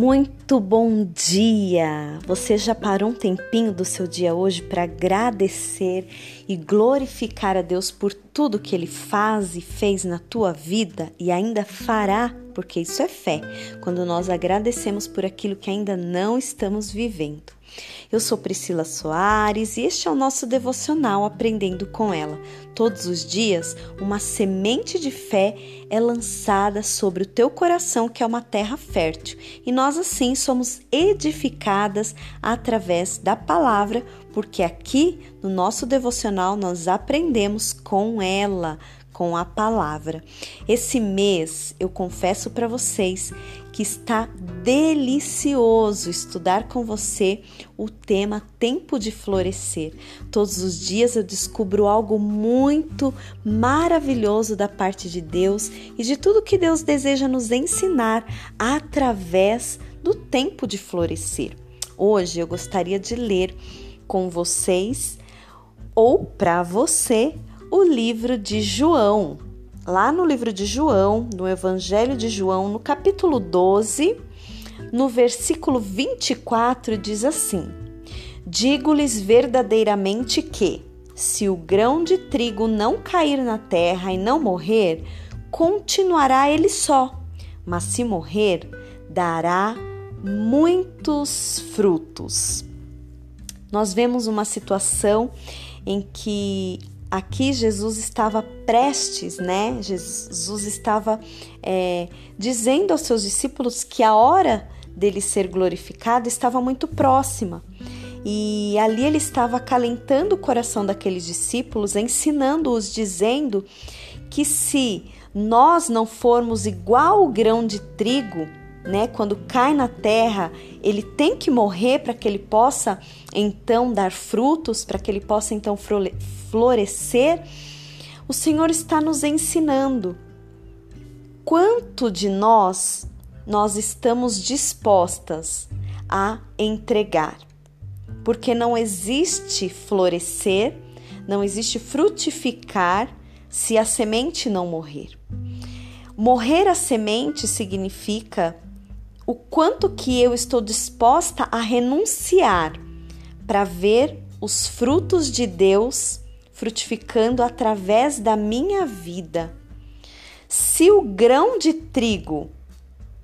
Muito bom dia! Você já parou um tempinho do seu dia hoje para agradecer e glorificar a Deus por tudo que Ele faz e fez na tua vida e ainda fará? Porque isso é fé, quando nós agradecemos por aquilo que ainda não estamos vivendo. Eu sou Priscila Soares e este é o nosso devocional Aprendendo com ela. Todos os dias, uma semente de fé é lançada sobre o teu coração, que é uma terra fértil, e nós assim somos edificadas através da palavra, porque aqui no nosso devocional nós aprendemos com ela com a palavra. Esse mês, eu confesso para vocês que está delicioso estudar com você o tema Tempo de Florescer. Todos os dias eu descubro algo muito maravilhoso da parte de Deus e de tudo que Deus deseja nos ensinar através do tempo de florescer. Hoje eu gostaria de ler com vocês ou para você o livro de João. Lá no livro de João, no Evangelho de João, no capítulo 12, no versículo 24, diz assim: Digo-lhes verdadeiramente que, se o grão de trigo não cair na terra e não morrer, continuará ele só, mas se morrer, dará muitos frutos. Nós vemos uma situação em que aqui Jesus estava prestes, né? Jesus estava é, dizendo aos seus discípulos que a hora dele ser glorificado estava muito próxima. E ali ele estava acalentando o coração daqueles discípulos, ensinando-os, dizendo que se nós não formos igual o grão de trigo, né, quando cai na terra, ele tem que morrer para que ele possa então dar frutos, para que ele possa então florescer. O Senhor está nos ensinando quanto de nós nós estamos dispostas a entregar. Porque não existe florescer, não existe frutificar se a semente não morrer. Morrer a semente significa o quanto que eu estou disposta a renunciar para ver os frutos de Deus frutificando através da minha vida. Se o grão de trigo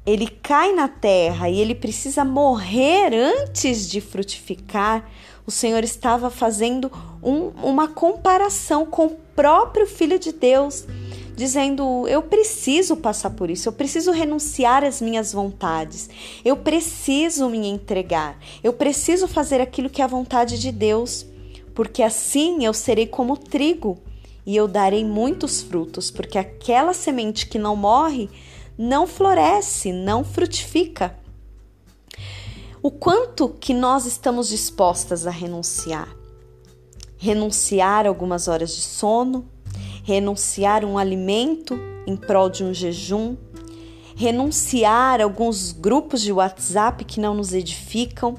ele cai na terra e ele precisa morrer antes de frutificar, o Senhor estava fazendo um, uma comparação com o próprio Filho de Deus dizendo: eu preciso passar por isso, eu preciso renunciar às minhas vontades, eu preciso me entregar, eu preciso fazer aquilo que é a vontade de Deus, porque assim eu serei como trigo e eu darei muitos frutos, porque aquela semente que não morre não floresce, não frutifica. O quanto que nós estamos dispostas a renunciar? Renunciar algumas horas de sono, renunciar um alimento em prol de um jejum, renunciar alguns grupos de WhatsApp que não nos edificam,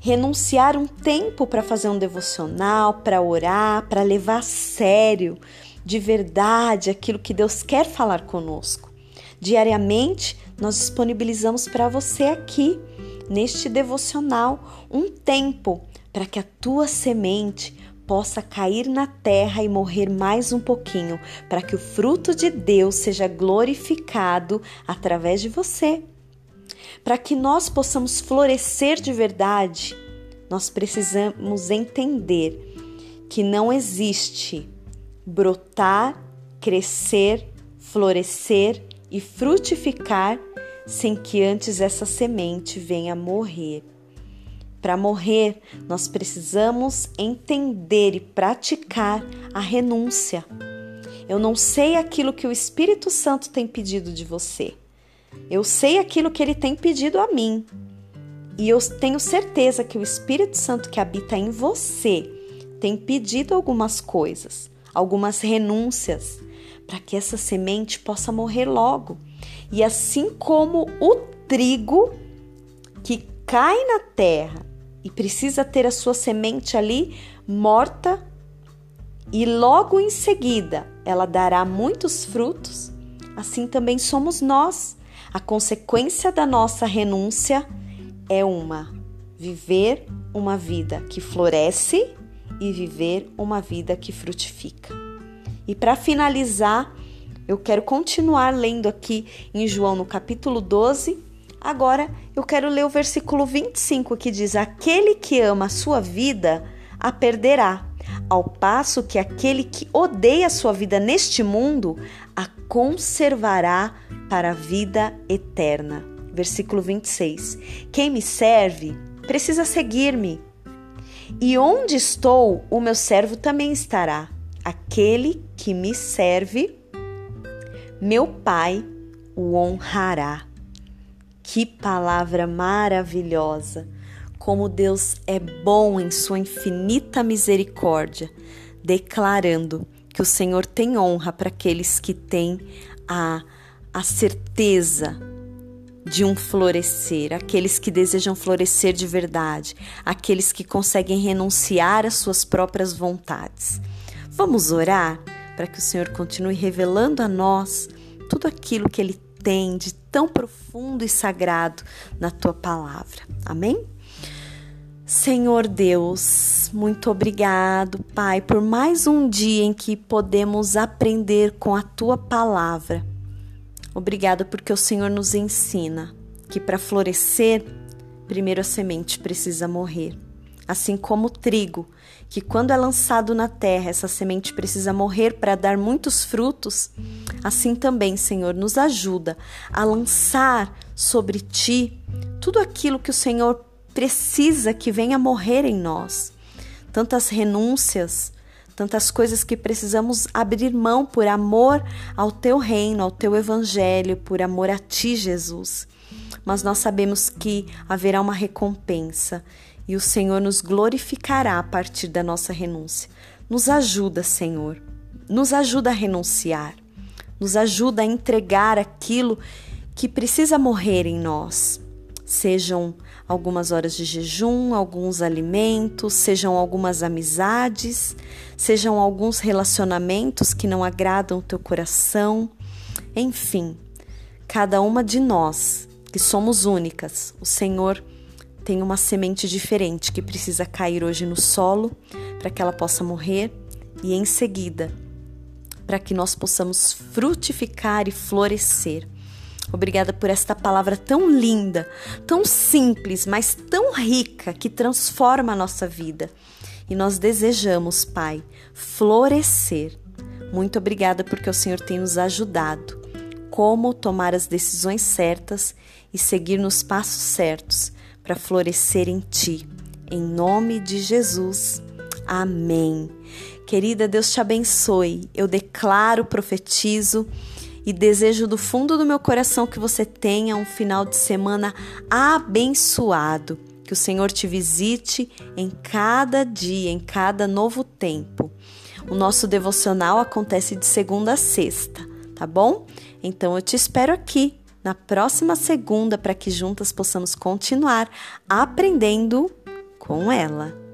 renunciar um tempo para fazer um devocional, para orar, para levar a sério, de verdade, aquilo que Deus quer falar conosco. Diariamente, nós disponibilizamos para você aqui, neste devocional, um tempo para que a tua semente possa cair na terra e morrer mais um pouquinho, para que o fruto de Deus seja glorificado através de você. Para que nós possamos florescer de verdade, nós precisamos entender que não existe brotar, crescer, florescer e frutificar sem que antes essa semente venha morrer. Para morrer, nós precisamos entender e praticar a renúncia. Eu não sei aquilo que o Espírito Santo tem pedido de você. Eu sei aquilo que ele tem pedido a mim. E eu tenho certeza que o Espírito Santo que habita em você tem pedido algumas coisas, algumas renúncias, para que essa semente possa morrer logo. E assim como o trigo que cai na terra e precisa ter a sua semente ali morta e logo em seguida ela dará muitos frutos, assim também somos nós. A consequência da nossa renúncia é uma: viver uma vida que floresce e viver uma vida que frutifica. E para finalizar, eu quero continuar lendo aqui em João no capítulo 12. Agora eu quero ler o versículo 25 que diz: Aquele que ama a sua vida a perderá, ao passo que aquele que odeia a sua vida neste mundo a conservará para a vida eterna. Versículo 26. Quem me serve precisa seguir-me. E onde estou, o meu servo também estará. Aquele que me serve, meu Pai o honrará. Que palavra maravilhosa! Como Deus é bom em sua infinita misericórdia, declarando que o Senhor tem honra para aqueles que têm a, a certeza de um florescer, aqueles que desejam florescer de verdade, aqueles que conseguem renunciar às suas próprias vontades. Vamos orar para que o Senhor continue revelando a nós tudo aquilo que Ele tem de tão profundo e sagrado na tua palavra. Amém? Senhor Deus, muito obrigado, Pai, por mais um dia em que podemos aprender com a tua palavra. Obrigado porque o Senhor nos ensina que para florescer, primeiro a semente precisa morrer. Assim como o trigo, que quando é lançado na terra, essa semente precisa morrer para dar muitos frutos, assim também, Senhor, nos ajuda a lançar sobre ti tudo aquilo que o Senhor precisa que venha morrer em nós. Tantas renúncias, tantas coisas que precisamos abrir mão por amor ao teu reino, ao teu evangelho, por amor a ti, Jesus. Mas nós sabemos que haverá uma recompensa e o Senhor nos glorificará a partir da nossa renúncia. Nos ajuda, Senhor. Nos ajuda a renunciar. Nos ajuda a entregar aquilo que precisa morrer em nós. Sejam algumas horas de jejum, alguns alimentos, sejam algumas amizades, sejam alguns relacionamentos que não agradam o teu coração. Enfim, cada uma de nós, que somos únicas, o Senhor tem uma semente diferente que precisa cair hoje no solo para que ela possa morrer e em seguida para que nós possamos frutificar e florescer Obrigada por esta palavra tão linda, tão simples, mas tão rica que transforma a nossa vida. E nós desejamos, Pai, florescer. Muito obrigada porque o Senhor tem nos ajudado como tomar as decisões certas e seguir nos passos certos para florescer em Ti. Em nome de Jesus. Amém. Querida, Deus te abençoe. Eu declaro, profetizo e desejo do fundo do meu coração que você tenha um final de semana abençoado. Que o Senhor te visite em cada dia, em cada novo tempo. O nosso devocional acontece de segunda a sexta, tá bom? Então eu te espero aqui na próxima segunda para que juntas possamos continuar aprendendo com ela.